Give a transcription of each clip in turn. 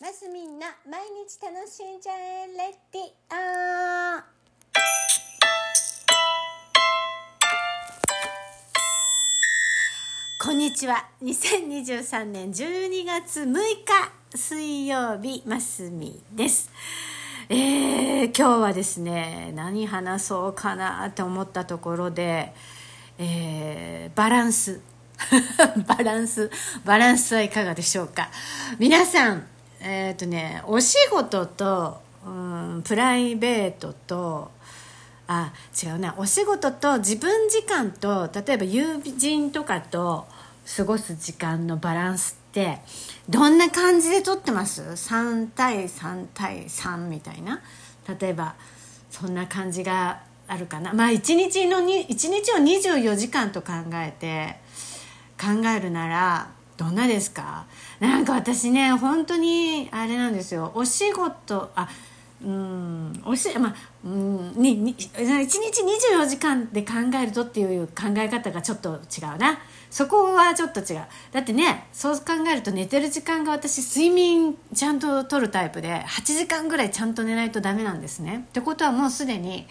マスミンな毎日楽しんじゃえレディオこんにちは。2023年12月6日水曜日マスミです。えー、今日はですね何話そうかなって思ったところで、えー、バランス。バランス。バランスはいかがでしょうか。皆さんえっ、ー、とねお仕事と、うん、プライベートとあ違うなお仕事と自分時間と例えば友人とかと過ごす時間のバランスってどんな感じでとってます ?3 対3対3みたいな？例えばそんな感じがあるかな？まあ1日の1日を24時間と考えて考えるならどんなですか？なんか私ね本当にあれなんですよ。お仕事あうんおしまあうんにに1日24時間で考えるとっていう考え方がちょっと違うな。そこはちょっと違う。だってねそう考えると寝てる時間が私睡眠ちゃんととるタイプで8時間ぐらいちゃんと寝ないとダメなんですね。ってことはもうすでに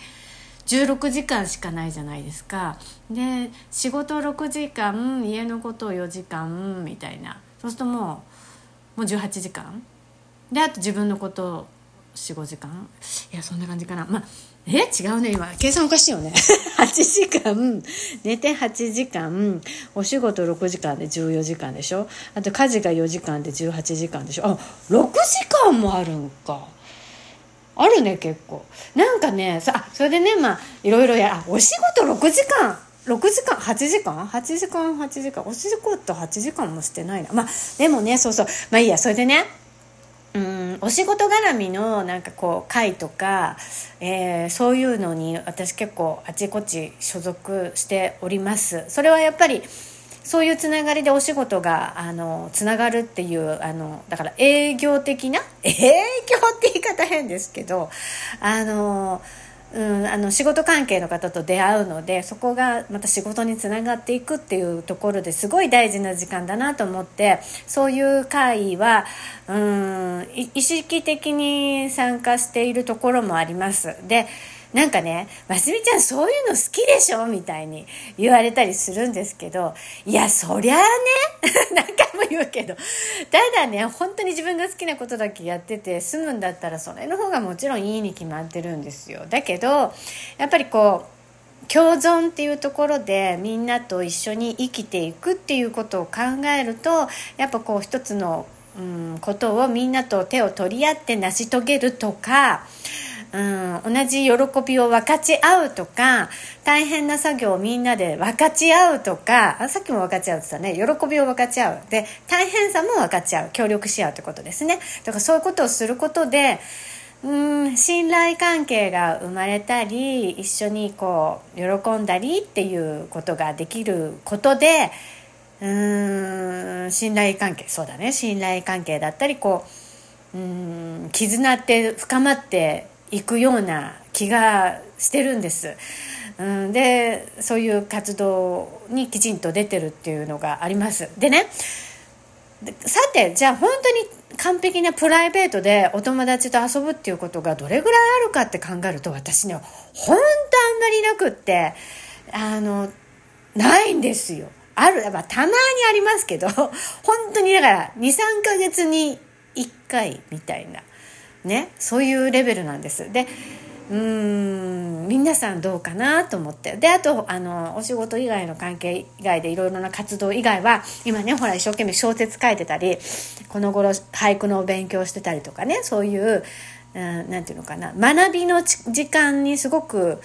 16時間しかないじゃないですか。で仕事6時間家のことを4時間みたいな。そうするともうもう18時間。であと自分のことを45時間。いやそんな感じかな。まあえ？違うね。今計算おかしいよね。8時間。寝て8時間。お仕事6時間で14時間でしょ。あと家事が4時間で18時間でしょ。あ6時間もあるんか。あるね結構。なんかねさそれでねまあいろいろやお仕事6時間。6時間8時間？8時間8時間。お仕事8時間もしてないな。まあでもねそうそう。まあいいやそれでね。うんお仕事絡みのなんかこう会とか、えー、そういうのに私結構あちこち所属しております。それはやっぱりそういうつながりでお仕事があのつながるっていうあのだから営業的な営業って言い方変ですけどあのうん、あの仕事関係の方と出会うのでそこがまた仕事につながっていくっていうところですごい大事な時間だなと思ってそういう会はうん意識的に参加しているところもあります。でなんかね「ますみちゃんそういうの好きでしょ?」みたいに言われたりするんですけどいやそりゃあね 何回も言うけどただね本当に自分が好きなことだけやってて済むんだったらそれの方がもちろんいいに決まってるんですよだけどやっぱりこう共存っていうところでみんなと一緒に生きていくっていうことを考えるとやっぱこう一つの、うん、ことをみんなと手を取り合って成し遂げるとかうん、同じ喜びを分かち合うとか大変な作業をみんなで分かち合うとかあさっきも分かち合うって言ったね。喜びを分かち合う。で大変さも分かち合う。協力し合うってことですね。だからそういうことをすることでうん信頼関係が生まれたり一緒にこう喜んだりっていうことができることでうん信頼関係。そうだね。信頼関係だったりこううん絆って深まっていくような気がしてるんです。うん、でそういう活動にきちんと出てるっていうのがあります。でねさてじゃあ本当に完璧なプライベートでお友達と遊ぶっていうことがどれぐらいあるかって考えると私ね本当あんまりなくってあのないんですよ。ある、まあ、たまにありますけど本当にだから23ヶ月に1回みたいなねそういうレベルなんですでうん皆さんどうかなと思ってであとあのお仕事以外の関係以外でいろいろな活動以外は今ねほら一生懸命小説書いてたりこの頃俳句の勉強してたりとかねそういう何、て言うのかな学びの時間にすごく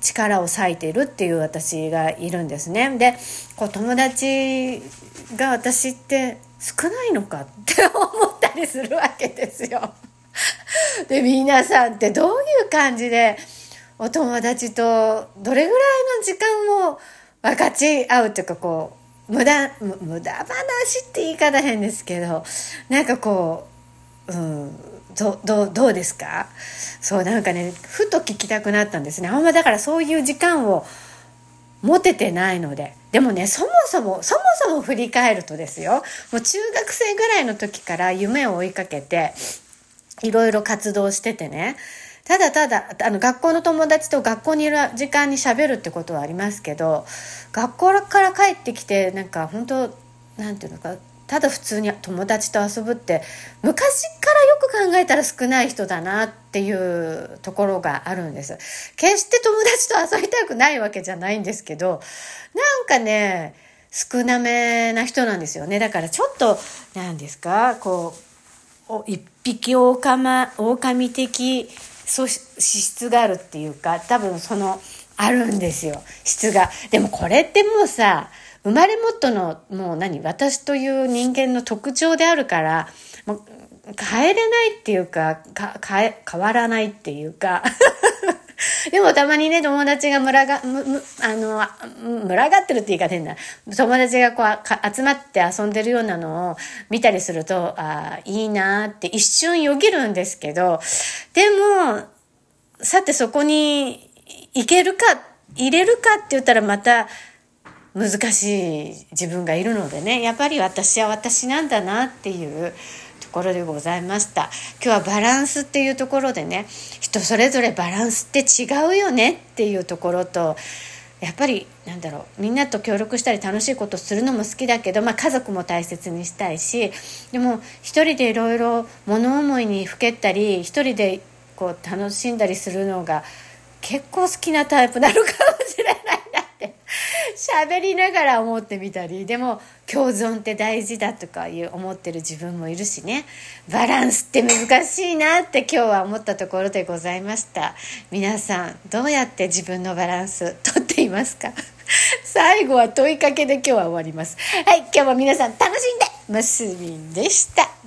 力を割いているっていう私がいるんですね。でこう友達が私って少ないのかって思ったりするわけですよ。で皆さんってどういう感じでお友達とどれぐらいの時間を分かち合うっていうかこう無駄無駄話って言い方変ですけどなんかこう、うん、どどどうですか？そうなんかねふと聞きたくなったんですね。あんまだからそういう時間をモテてないので。でもねそもそもそもそも振り返るとですよ。もう中学生ぐらいの時から夢を追いかけていろいろ活動しててねただただあの学校の友達と学校にいる時間にしゃべるってことはありますけど学校から帰ってきてなんか本当なんていうのかただ普通に友達と遊ぶって昔からよく考えたら少ない人だなっていうところがあるんです。決して友達と遊びたくないわけじゃないんですけど、なんかね、少なめな人なんですよね。だからちょっと、何ですか、こう、一匹狼、狼的素質があるっていうか、多分その、あるんですよ。質が。でもこれってもうさ、生まれもっとの、もう何、私という人間の特徴であるから、もう変えれないっていうか、か変え、変わらないっていうか、でもたまにね、友達が群が、む、む、あの、群がってるって言い方変な。友達がこう、集まって遊んでるようなのを見たりすると、ああ、いいなって一瞬よぎるんですけど、でも、さてそこに行けるか、入れるかって言ったらまた、難しい自分がいるのでねやっぱり私は私なんだなっていうころでございました。今日はバランスっていうところでね人それぞれバランスって違うよねっていうところとやっぱりなんだろうみんなと協力したり楽しいことするのも好きだけど、まあ、家族も大切にしたいしでも一人でいろいろ物思いにふけったり一人でこう楽しんだりするのが結構好きなタイプなのかもしれない。喋りながら思ってみたりでも共存って大事だとかいう思ってる自分もいるしね。バランスって難しいなって今日は思ったところでございました。皆さんどうやって自分のバランスとっていますか？最後は問いかけで今日は終わります。はい今日も皆さん楽しんで。ますみんでした。